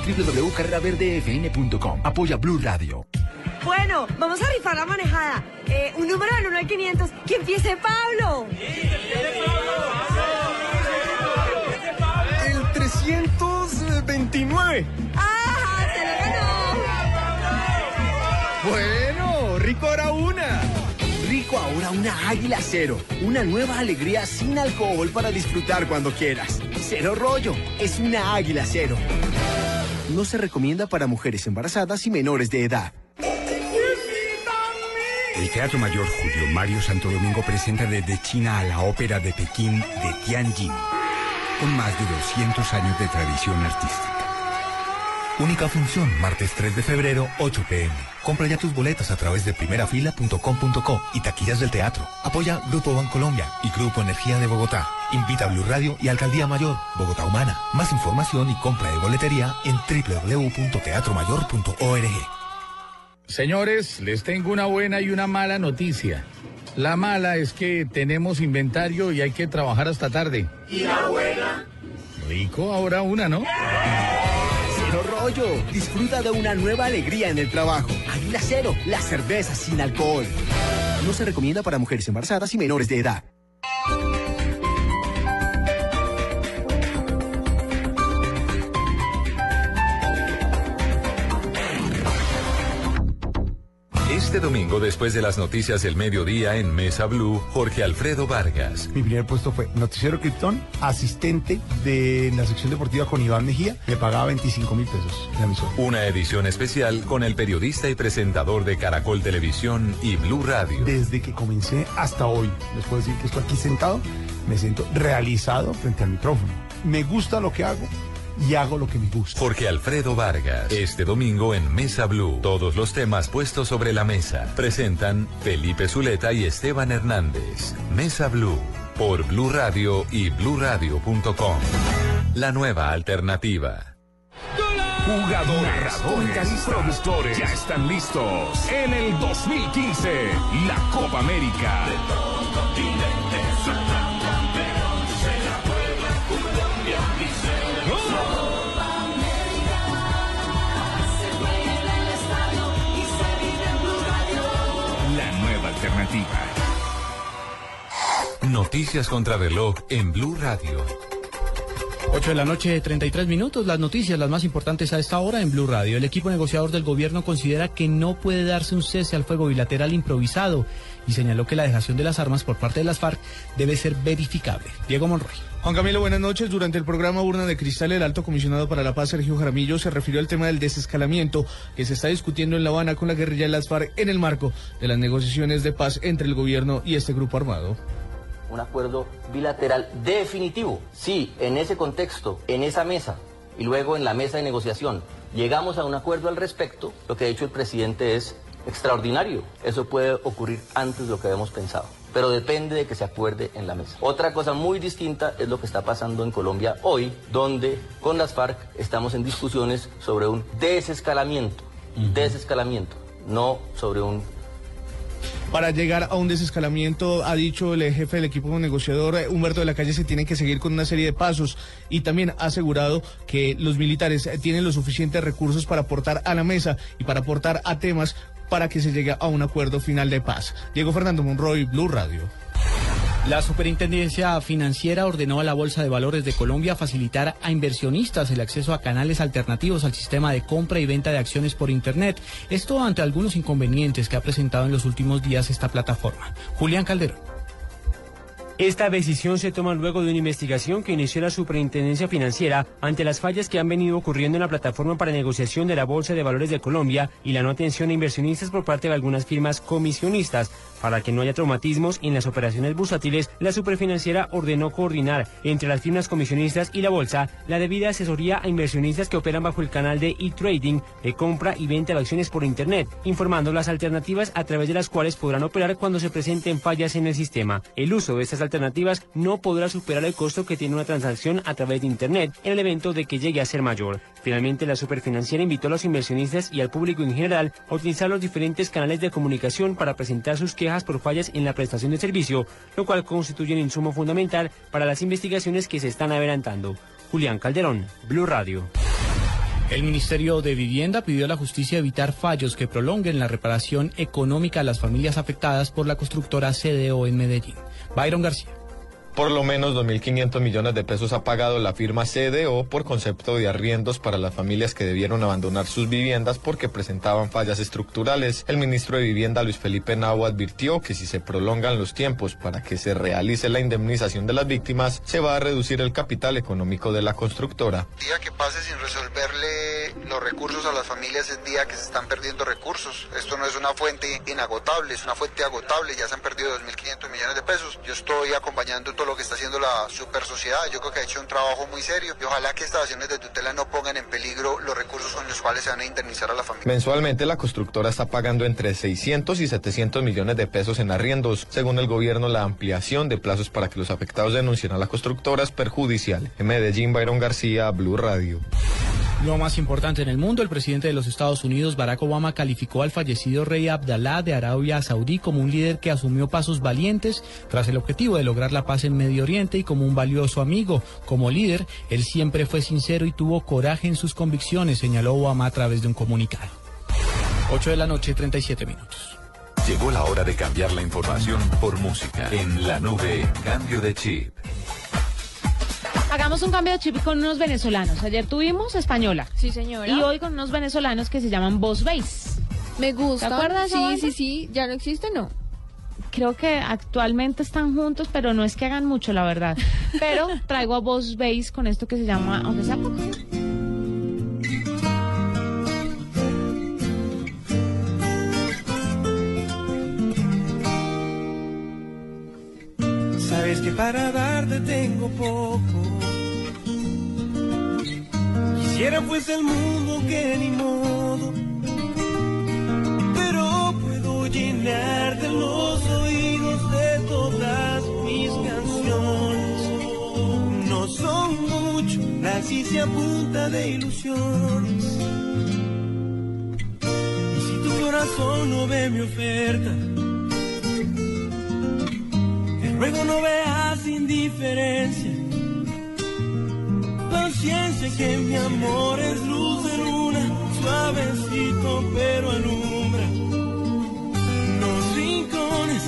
www.carreraverdefn.com. Apoya Blue Radio. Bueno, vamos a rifar la manejada. Eh, un número del 1 al 500. ¡Que empiece Pablo! El 329. ¡Ah! ¡Se lo ganó! Bueno, rico ahora una. Rico ahora una águila cero. Una nueva alegría sin alcohol para disfrutar cuando quieras. Cero rollo. Es una águila cero. No se recomienda para mujeres embarazadas y menores de edad. El Teatro Mayor Julio Mario Santo Domingo presenta desde China a la ópera de Pekín de Tianjin, con más de 200 años de tradición artística. Única función, martes 3 de febrero, 8 pm. Compra ya tus boletas a través de primerafila.com.co y taquillas del teatro. Apoya Grupo Bancolombia y Grupo Energía de Bogotá. Invita a Blue Radio y Alcaldía Mayor, Bogotá Humana. Más información y compra de boletería en www.teatromayor.org. Señores, les tengo una buena y una mala noticia. La mala es que tenemos inventario y hay que trabajar hasta tarde. ¿Y la buena? Rico, ahora una, ¿no? Rollo. Disfruta de una nueva alegría en el trabajo. Águila Cero, la cerveza sin alcohol. No se recomienda para mujeres embarazadas y menores de edad. Este domingo, después de las noticias del mediodía en Mesa Blue, Jorge Alfredo Vargas. Mi primer puesto fue Noticiero Krypton, asistente de la sección deportiva con Iván Mejía. Me pagaba 25 mil pesos la emisora. Una edición especial con el periodista y presentador de Caracol Televisión y Blue Radio. Desde que comencé hasta hoy, les puedo decir que estoy aquí sentado, me siento realizado frente al micrófono. Me gusta lo que hago y hago lo que me gusta. Jorge Alfredo Vargas, este domingo en Mesa Blue. Todos los temas puestos sobre la mesa. Presentan Felipe Zuleta y Esteban Hernández. Mesa Blue, por Blue Radio y bluradio.com. La nueva alternativa. Jugadores, narradores, productores ya están listos en el 2015 la Copa América. Noticias contra reloj en Blue Radio. 8 de la noche, 33 minutos. Las noticias, las más importantes a esta hora en Blue Radio. El equipo negociador del gobierno considera que no puede darse un cese al fuego bilateral improvisado y señaló que la dejación de las armas por parte de las FARC debe ser verificable. Diego Monroy. Juan Camilo, buenas noches. Durante el programa Urna de Cristal, el alto comisionado para la paz, Sergio Jaramillo, se refirió al tema del desescalamiento que se está discutiendo en La Habana con la guerrilla de las FARC en el marco de las negociaciones de paz entre el gobierno y este grupo armado un acuerdo bilateral definitivo. Si en ese contexto, en esa mesa y luego en la mesa de negociación llegamos a un acuerdo al respecto, lo que ha dicho el presidente es extraordinario. Eso puede ocurrir antes de lo que habíamos pensado. Pero depende de que se acuerde en la mesa. Otra cosa muy distinta es lo que está pasando en Colombia hoy, donde con las FARC estamos en discusiones sobre un desescalamiento. Desescalamiento, no sobre un para llegar a un desescalamiento, ha dicho el jefe del equipo negociador, eh, Humberto de la Calle, se tienen que seguir con una serie de pasos y también ha asegurado que los militares eh, tienen los suficientes recursos para aportar a la mesa y para aportar a temas para que se llegue a un acuerdo final de paz. Diego Fernando Monroy, Blue Radio. La Superintendencia Financiera ordenó a la Bolsa de Valores de Colombia facilitar a inversionistas el acceso a canales alternativos al sistema de compra y venta de acciones por Internet. Esto ante algunos inconvenientes que ha presentado en los últimos días esta plataforma. Julián Calderón. Esta decisión se toma luego de una investigación que inició la Superintendencia Financiera ante las fallas que han venido ocurriendo en la plataforma para negociación de la Bolsa de Valores de Colombia y la no atención a inversionistas por parte de algunas firmas comisionistas. Para que no haya traumatismos en las operaciones bursátiles, la Superfinanciera ordenó coordinar entre las firmas comisionistas y la bolsa la debida asesoría a inversionistas que operan bajo el canal de e-trading de compra y venta de acciones por Internet, informando las alternativas a través de las cuales podrán operar cuando se presenten fallas en el sistema. El uso de estas alternativas no podrá superar el costo que tiene una transacción a través de Internet en el evento de que llegue a ser mayor. Finalmente, la Superfinanciera invitó a los inversionistas y al público en general a utilizar los diferentes canales de comunicación para presentar sus quejas por fallas en la prestación de servicio, lo cual constituye un insumo fundamental para las investigaciones que se están adelantando. Julián Calderón, Blue Radio. El Ministerio de Vivienda pidió a la justicia evitar fallos que prolonguen la reparación económica a las familias afectadas por la constructora CDO en Medellín. Byron García. Por lo menos 2.500 millones de pesos ha pagado la firma CDO por concepto de arriendos para las familias que debieron abandonar sus viviendas porque presentaban fallas estructurales. El ministro de Vivienda, Luis Felipe Nau, advirtió que si se prolongan los tiempos para que se realice la indemnización de las víctimas, se va a reducir el capital económico de la constructora. día que pase sin resolverle los recursos a las familias es día que se están perdiendo recursos. Esto no es una fuente inagotable, es una fuente agotable. Ya se han perdido 2.500 millones de pesos. Yo estoy acompañando lo que está haciendo la super sociedad. Yo creo que ha hecho un trabajo muy serio y ojalá que estas acciones de tutela no pongan en peligro los recursos con los cuales se van a indemnizar a la familia. Mensualmente la constructora está pagando entre 600 y 700 millones de pesos en arriendos. Según el gobierno, la ampliación de plazos para que los afectados denuncien a la constructora es perjudicial. En Medellín, Byron García, Blue Radio. Lo más importante en el mundo, el presidente de los Estados Unidos, Barack Obama, calificó al fallecido rey Abdalá de Arabia Saudí como un líder que asumió pasos valientes tras el objetivo de lograr la paz en Medio Oriente y como un valioso amigo. Como líder, él siempre fue sincero y tuvo coraje en sus convicciones, señaló Obama a través de un comunicado. 8 de la noche, 37 minutos. Llegó la hora de cambiar la información por música. En la nube, cambio de chip. Hagamos un cambio de chip con unos venezolanos. Ayer tuvimos española. Sí, señora. Y hoy con unos venezolanos que se llaman Boss Bass. Me gusta. ¿Te acuerdas? Sí, sí, sí. ¿Ya no existe? No. Creo que actualmente están juntos, pero no es que hagan mucho, la verdad. Pero traigo a Boss Bass con esto que se llama, aunque sea poco. Sabes que para darte tengo poco. Quisiera fuese el mundo que ni modo. Pero puedo llenarte los oídos de todas mis canciones. No son mucho, así se apunta de ilusiones. Y si tu corazón no ve mi oferta, Luego no veas indiferencia. Conciencia que mi amor es luz de luna, suavecito pero alumbra. Los rincones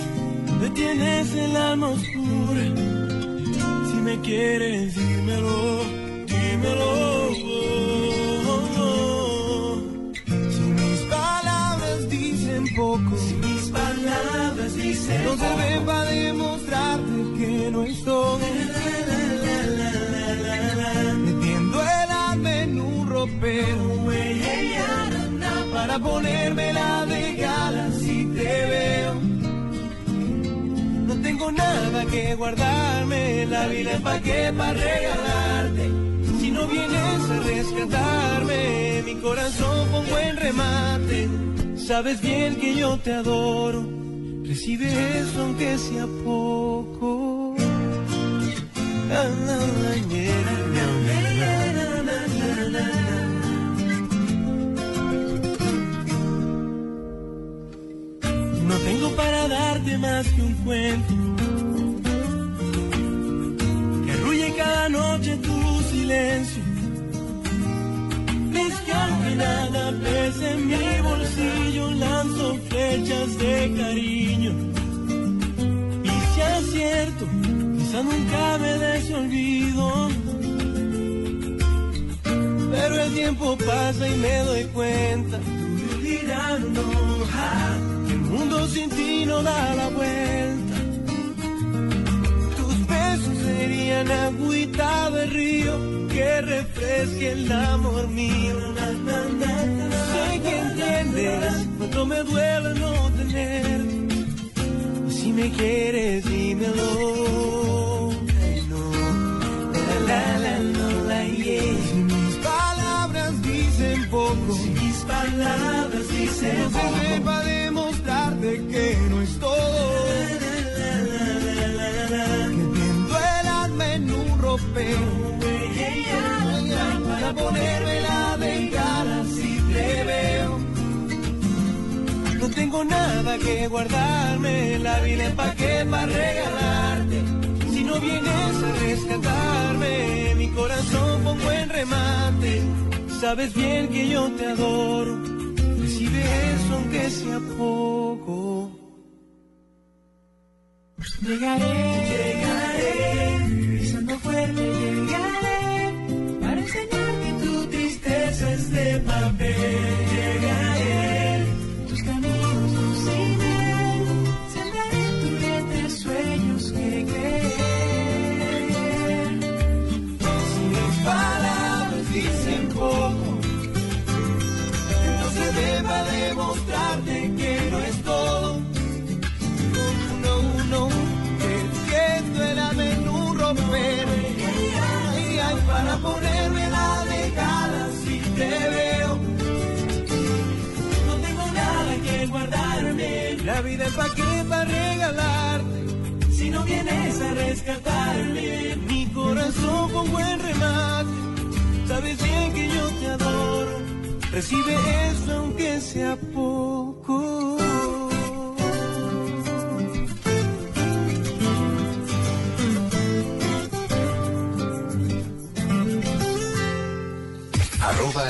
me tienes el alma oscura. Si me quieres, dímelo, dímelo. Si mis palabras dicen poco, si mis palabras dicen no sirven para demostrarte que no estoy. Ropero para ponérmela de gala si te veo. No tengo nada que guardarme, la vida pa' qué, pa' regalarte. Si no vienes a rescatarme, mi corazón pongo en remate. Sabes bien que yo te adoro, recibe eso aunque sea poco. La, la, la, para darte más que un cuento que arrulle cada noche tu silencio. Nada pese en mi bolsillo, lanzo flechas de cariño. Y si es cierto, quizá nunca me des olvido. Pero el tiempo pasa y me doy cuenta. El mundo sin ti no da la vuelta. Tus besos serían agüita de río que refresque el amor mío. Sé que entiendes cuánto me duele no tener. Si me quieres, dímelo. Ay, no. La, la, la, la, yeah. Poco, mis palabras dicen poco, demostrarte que no es todo. Que el alma en un ropero para ponerme la bengala si te veo. No tengo nada que guardarme, la vida es pa' qué, pa' regalarte. Si no vienes a rescatarme, mi corazón pongo en remate. Sabes bien que yo te adoro, eso aunque sea poco. Llegaré, llegaré. fuerte llegaré para enseñar que tu tristeza es de papel. Vida pa' qué, pa' regalarte. Si no vienes a rescatarme, mi corazón con buen remate. Sabes bien que yo te adoro. Recibe eso aunque sea poco.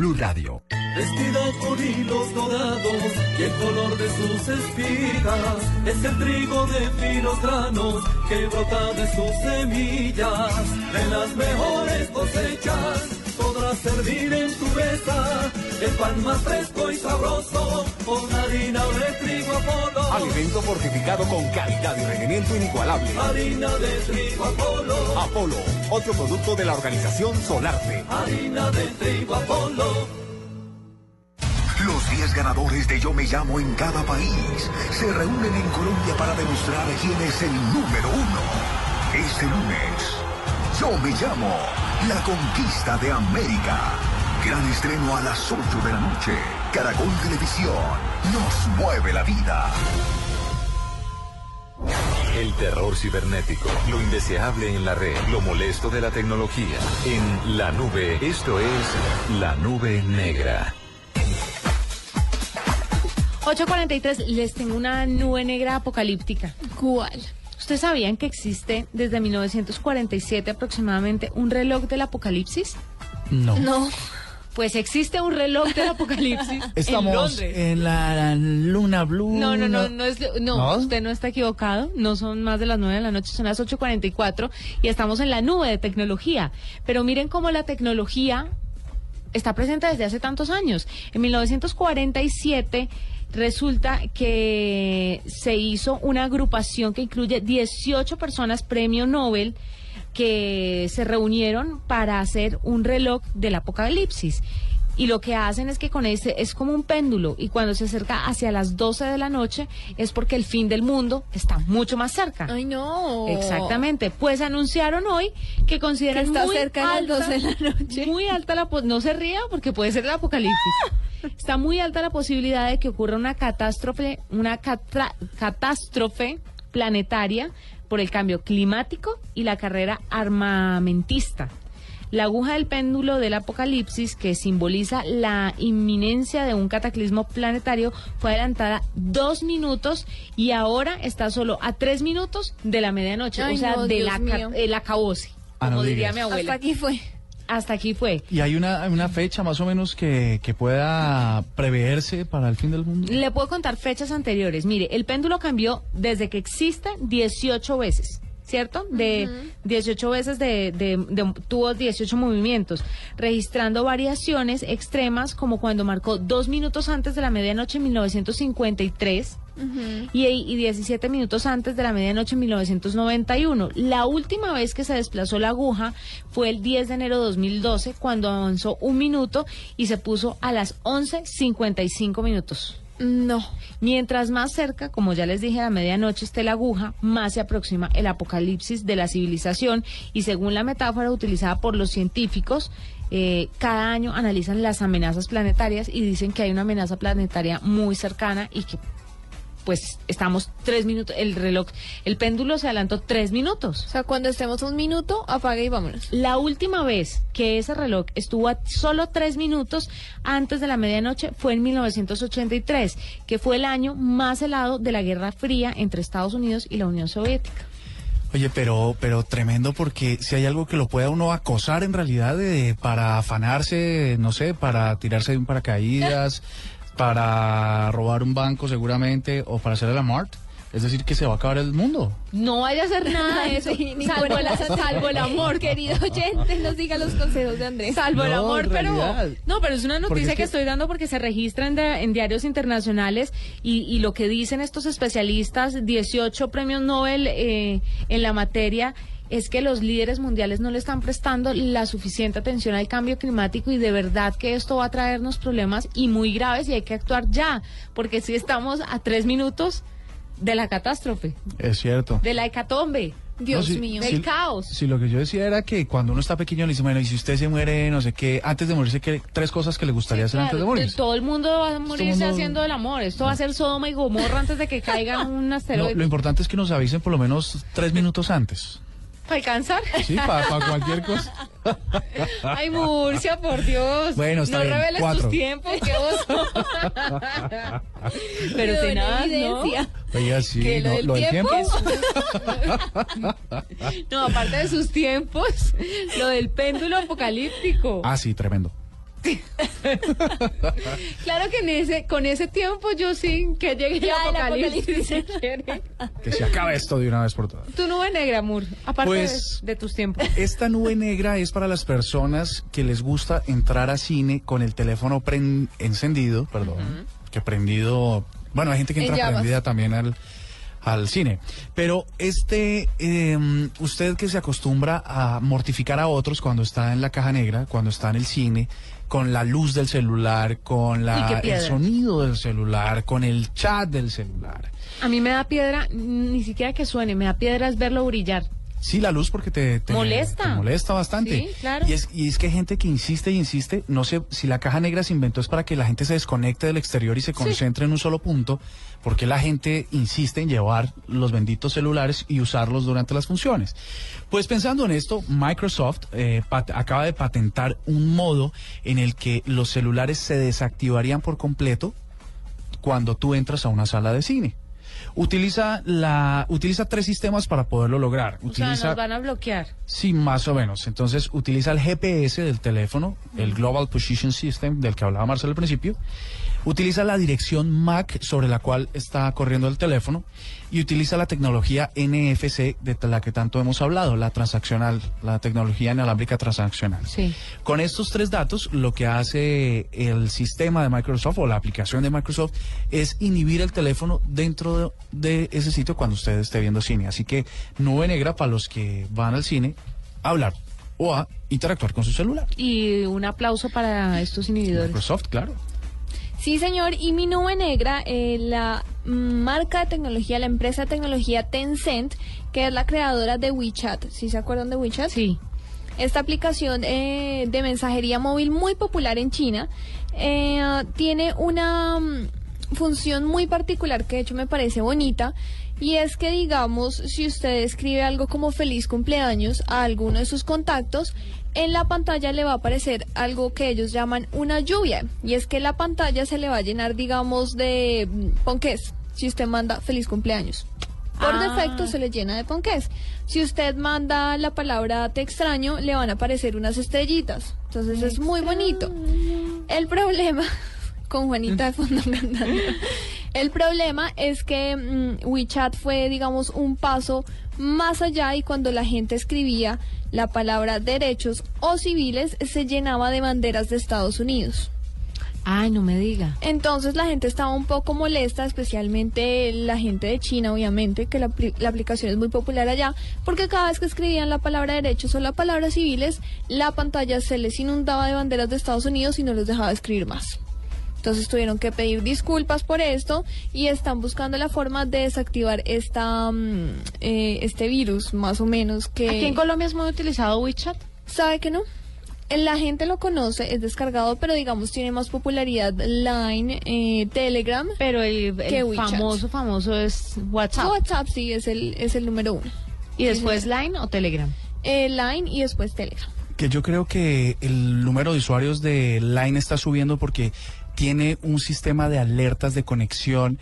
Blue Radio. Vestida con hilos dorados y el color de sus espigas es el trigo de finos granos que brota de sus semillas. De las mejores cosechas servir en tu mesa el pan más fresco y sabroso con harina de trigo Apolo. Alimento fortificado con calidad y rendimiento inigualable. Harina de trigo Apolo. Apolo, otro producto de la organización Solarte. Harina de trigo Apolo. Los 10 ganadores de Yo Me Llamo en cada país se reúnen en Colombia para demostrar quién es el número uno. Este lunes, Yo Me Llamo, la conquista de América. Gran estreno a las 8 de la noche. Caracol Televisión nos mueve la vida. El terror cibernético, lo indeseable en la red, lo molesto de la tecnología. En la nube, esto es la nube negra. 8.43, les tengo una nube negra apocalíptica. ¿Cuál? ¿Ustedes sabían que existe desde 1947 aproximadamente un reloj del apocalipsis? No. No. Pues existe un reloj del apocalipsis en Estamos Londres. en la luna blue. No, no, no, no, es, no, ¿No? usted no está equivocado. No son más de las 9 de la noche, son las 8.44 y estamos en la nube de tecnología. Pero miren cómo la tecnología está presente desde hace tantos años. En 1947 resulta que se hizo una agrupación que incluye 18 personas premio Nobel que se reunieron para hacer un reloj del apocalipsis. Y lo que hacen es que con este es como un péndulo y cuando se acerca hacia las 12 de la noche es porque el fin del mundo está mucho más cerca. Ay, no. Exactamente. Pues anunciaron hoy que consideran Que está muy cerca de las alta, 12 de la noche. Muy alta la no se ría porque puede ser el apocalipsis. Está muy alta la posibilidad de que ocurra una catástrofe, una catra- catástrofe planetaria por el cambio climático y la carrera armamentista. La aguja del péndulo del apocalipsis, que simboliza la inminencia de un cataclismo planetario, fue adelantada dos minutos y ahora está solo a tres minutos de la medianoche, Ay, o sea, no, de Dios la, el acabose, Ah, no como diría digas. mi abuela. Hasta aquí fue. Hasta aquí fue. ¿Y hay una, una fecha más o menos que, que pueda preverse para el fin del mundo? Le puedo contar fechas anteriores. Mire, el péndulo cambió desde que existe 18 veces. ¿Cierto? De 18 veces de, de- de- tuvo 18 movimientos, registrando variaciones extremas como cuando marcó dos minutos antes de la medianoche en 1953 y, y 17 minutos antes de la medianoche en 1991. La última vez que se desplazó la aguja fue el 10 de enero de 2012, cuando avanzó un minuto y se puso a las 11.55 minutos. No. Mientras más cerca, como ya les dije, a la medianoche esté la aguja, más se aproxima el apocalipsis de la civilización y según la metáfora utilizada por los científicos, eh, cada año analizan las amenazas planetarias y dicen que hay una amenaza planetaria muy cercana y que pues estamos tres minutos, el reloj, el péndulo se adelantó tres minutos. O sea, cuando estemos un minuto, apague y vámonos. La última vez que ese reloj estuvo a solo tres minutos antes de la medianoche fue en 1983, que fue el año más helado de la Guerra Fría entre Estados Unidos y la Unión Soviética. Oye, pero, pero tremendo porque si hay algo que lo pueda uno acosar en realidad de, para afanarse, no sé, para tirarse de un paracaídas, para robar un banco seguramente o para hacer el amart. Es decir, que se va a acabar el mundo. No vaya a hacer nada de eso, Sí, salvo, la- el amor, Querido oyente, nos diga los consejos de Andrés. Salvo el amor, pero no, pero es una noticia es que... que- estoy dando porque se registra en, de- en diarios internacionales y, y lo que dicen estos especialistas, 18 premios Nobel eh, en la materia, es que los líderes mundiales no le están prestando la suficiente atención al cambio climático y de verdad que esto va a traernos problemas y muy graves y hay que actuar ya, porque si estamos a tres minutos de la catástrofe, Es cierto. de la hecatombe. No, si- del si- caos. Si lo que yo decía era que cuando uno está pequeño le dice, bueno, y si usted se muere, no sé qué, antes de morirse, ¿qué tres cosas que le gustaría hacer antes de morirse? todo el mundo va a morirse mundo- haciendo el amor. Esto va a ser Sodoma y Gomorra antes de que caiga un No, asteroide. lo importante es que nos avisen por lo menos tres minutos antes. ¿Para alcanzar? Sí, para cualquier cosa. Ay, Murcia, por Dios. Bueno, está no bien, reveles cuatro. tus tiempos, qué oso. Pero tenaz, ¿no? Oiga, sí, Que lo no, del lo del tiempo. tiempo. No, aparte de sus tiempos, lo del péndulo apocalíptico. Ah, sí, tremendo. Claro que en ese, con ese tiempo yo sí que llegue el Ya, el apocalipsis. si. Que se acabe esto de una vez por todas. Tu nube negra, amor, aparte Pues- de, de tus tiempos. Esta nube negra es para las personas que les gusta entrar a cine con el teléfono pren- encendido, perdón, que prendido, bueno, hay gente que En entra prendida también al, al cine, pero este, eh, usted que se acostumbra a mortificar a otros cuando está en la caja negra, cuando está en el cine, con la luz del celular, con la, el sonido del celular, con el chat del celular. A mí me da piedra, ni siquiera que suene, me da piedra es verlo brillar. Sí, la luz porque te, te- Molesta. te molesta bastante. Sí, claro. Y es, y es que hay gente que insiste y insiste, no sé si la caja negra se inventó es para que la gente se desconecte del exterior y se concentre en un solo punto, porque la gente insiste en llevar los benditos celulares y usarlos durante las funciones. Pues pensando en esto, Microsoft eh, acaba de patentar un modo en el que los celulares se desactivarían por completo cuando tú entras a una sala de cine. Utiliza la utiliza tres sistemas para poderlo lograr. O sea, nos van a bloquear. Sí, más o menos. Entonces utiliza el GPS del teléfono, el Global Position System del que hablaba Marcelo al principio. Utiliza la dirección MAC sobre la cual está corriendo el teléfono y utiliza la tecnología NFC de la que tanto hemos hablado, la transaccional, la tecnología inalámbrica transaccional. Sí. Con estos tres datos, lo que hace el sistema de Microsoft o la aplicación de Microsoft es inhibir el teléfono dentro de, de ese sitio cuando usted esté viendo cine. Así que nube negra para los que van al cine a hablar o a interactuar con su celular. Y un aplauso para estos inhibidores. Microsoft, claro. Sí, señor. Y mi nube negra, eh, la marca de tecnología, la empresa de tecnología Tencent, que es la creadora de WeChat. ¿Sí se acuerdan de WeChat? Sí. Esta aplicación eh, de mensajería móvil muy popular en China eh, tiene una mm, función muy particular que de hecho me parece bonita y es que digamos si usted escribe algo como feliz cumpleaños a alguno de sus contactos en la pantalla le va a aparecer algo que ellos llaman una lluvia y es que la pantalla se le va a llenar digamos de mm, ponqués si usted manda feliz cumpleaños por Ah. defecto se le llena de ponqués. Si usted manda la palabra te extraño, le van a aparecer unas estrellitas. Entonces es muy bonito. El problema, con Juanita de fondo cantando, el problema es que mm, WeChat fue, digamos, un paso más allá y cuando la gente escribía la palabra derechos o civiles se llenaba de banderas de Estados Unidos. Ay, no me diga. Entonces la gente estaba un poco molesta, especialmente la gente de China, obviamente, que la, apli- la aplicación es muy popular allá, porque cada vez que escribían la palabra derechos o la palabra civiles, la pantalla se les inundaba de banderas de Estados Unidos y no los dejaba escribir más. Entonces tuvieron que pedir disculpas por esto y están buscando la forma de desactivar esta, mm, eh, este virus, más o menos, que... Aquí en Colombia es muy utilizado WeChat. ¿Sabe que no? La gente lo conoce, es descargado, pero digamos tiene más popularidad Line, eh, Telegram. Pero el, que el WeChat. famoso, famoso es WhatsApp. WhatsApp sí es el, es el número uno. ¿Y después Line o Telegram? Eh, Line y después Telegram. Que yo creo que el número de usuarios de Line está subiendo porque tiene un sistema de alertas de conexión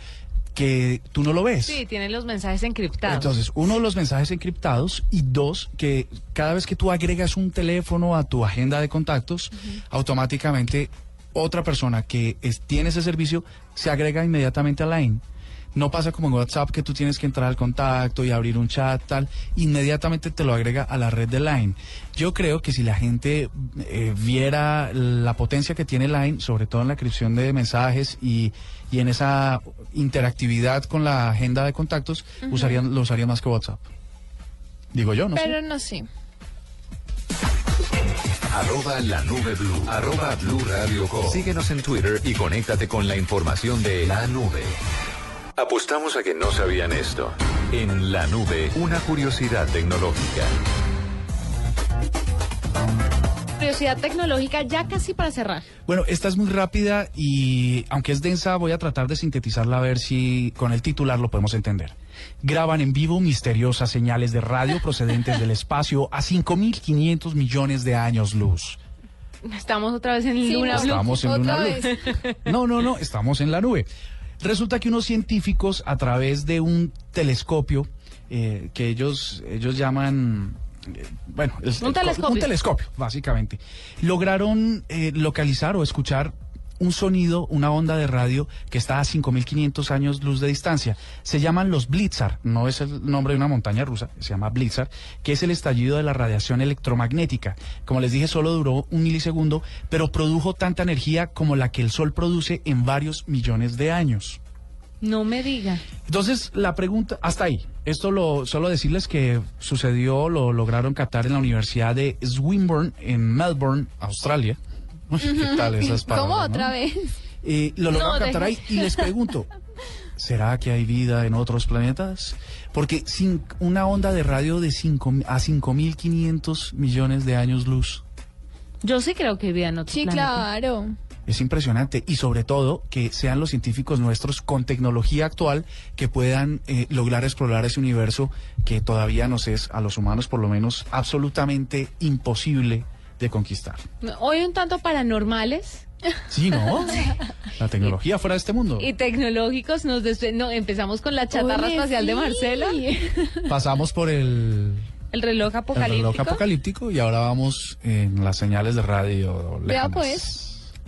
que tú no lo ves. Sí, tiene los mensajes encriptados. Entonces, uno, los mensajes encriptados y dos, que cada vez que tú agregas un teléfono a tu agenda de contactos, automáticamente otra persona que es- tiene ese servicio se agrega inmediatamente a Line. No pasa como en WhatsApp que tú tienes que entrar al contacto y abrir un chat, tal, inmediatamente te lo agrega a la red de Line. Yo creo que si la gente eh, viera la potencia que tiene Line, sobre todo en la inscripción de mensajes y, y en esa interactividad con la agenda de contactos, usarían, lo usarían más que WhatsApp. Digo yo, no sé. pero no sé. Arroba la nube blue. Arroba blue radio com. Síguenos en Twitter y conéctate con la información de la nube. Apostamos a que no sabían esto. En la nube, una curiosidad tecnológica. Curiosidad tecnológica, ya casi para cerrar. Bueno, esta es muy rápida y aunque es densa, voy a tratar de sintetizarla a ver si con el titular lo podemos entender. Graban en vivo misteriosas señales de radio procedentes del espacio a 5.500 millones de años luz. Estamos otra vez en Sí, Luna. Estamos en Luna. No, no, no, estamos en la nube. Resulta que unos científicos a través de un telescopio eh, que ellos, ellos llaman, eh, bueno, Un telescopio. un telescopio, básicamente, lograron eh, localizar o escuchar un sonido, una onda de radio que está a 5.500 años luz de distancia. Se llaman los Blitzar, no es el nombre de una montaña rusa, se llama Blitzar, que es el estallido de la radiación electromagnética. Como les dije, solo duró un milisegundo, pero produjo tanta energía como la que el Sol produce en varios millones de años. No me diga. Entonces, la pregunta, hasta ahí. Esto lo solo decirles que sucedió, lo lograron captar en la Universidad de Swinburne, en Melbourne, Australia. Uy, ¿Qué tal esas ¿Cómo palabras, no? otra vez? Eh, lo lograron No, captar ahí y les pregunto, ¿será que hay vida en otros planetas? Porque sin una onda de radio de cinco, a 5.500 millones de años luz Yo sí creo que hay vida en otro Sí, planeta. claro. es impresionante y sobre todo que sean los científicos nuestros con tecnología actual que puedan eh, lograr explorar ese universo que todavía nos es a los humanos por lo menos absolutamente imposible de conquistar. Hoy un tanto paranormales Sí, ¿no? La tecnología fuera de este mundo. y tecnológicos. Nos no, empezamos con la chatarra Oye, espacial de. Marcela, Pasamos por el, el reloj el apocalíptico. reloj apocalíptico y ahora vamos en las señales de radio Vea pues.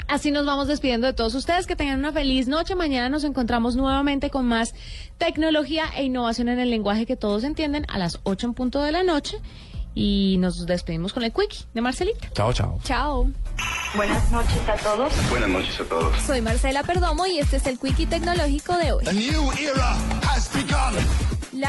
Así nos vamos despidiendo de todos ustedes. Que tengan una feliz noche. Mañana nos encontramos nuevamente con más tecnología e innovación en el lenguaje que todos entienden a las 8 en punto de la noche. Y nos despedimos con el quickie de Marcelita. Chao, chao. Chao. Buenas noches a todos. Buenas noches a todos. Soy Marcela Perdomo y este es el Quickie Tecnológico de hoy.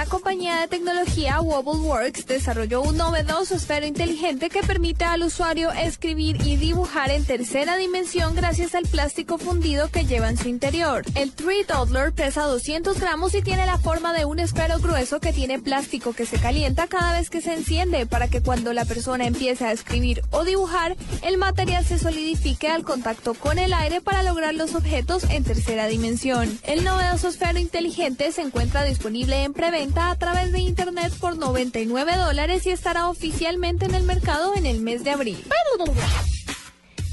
La compañía de tecnología WobbleWorks desarrolló un novedoso esfero inteligente que permite al usuario escribir y dibujar en tercera dimensión gracias al plástico fundido que lleva en su interior. El Tree Toddler pesa 200 gramos y tiene la forma de un esfero grueso que tiene plástico que se calienta cada vez que se enciende para que cuando la persona empiece a escribir o dibujar, el material se solidifique al contacto con el aire para lograr los objetos en tercera dimensión. El novedoso esfero inteligente se encuentra disponible en preventa a través de internet por 99 dólares y estará oficialmente en el mercado en el mes de abril.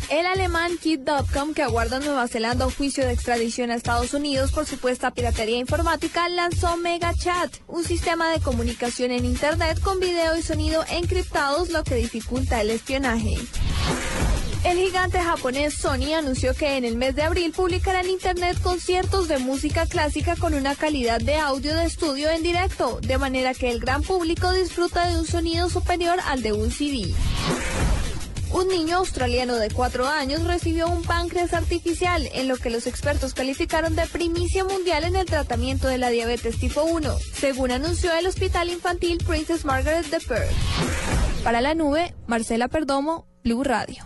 El alemán Kid.com, que aguarda en Nueva Zelanda un juicio de extradición a Estados Unidos por supuesta piratería informática, lanzó MegaChat, un sistema de comunicación en Internet con video y sonido encriptados, lo que dificulta el espionaje. El gigante japonés Sony anunció que en el mes de abril publicará en Internet conciertos de música clásica con una calidad de audio de estudio en directo, de manera que el gran público disfruta de un sonido superior al de un CD. Un niño australiano de 4 años recibió un páncreas artificial, en lo que los expertos calificaron de primicia mundial en el tratamiento de la diabetes tipo 1, según anunció el Hospital Infantil Princess Margaret de Perth. Para la nube, Marcela Perdomo, Blue Radio.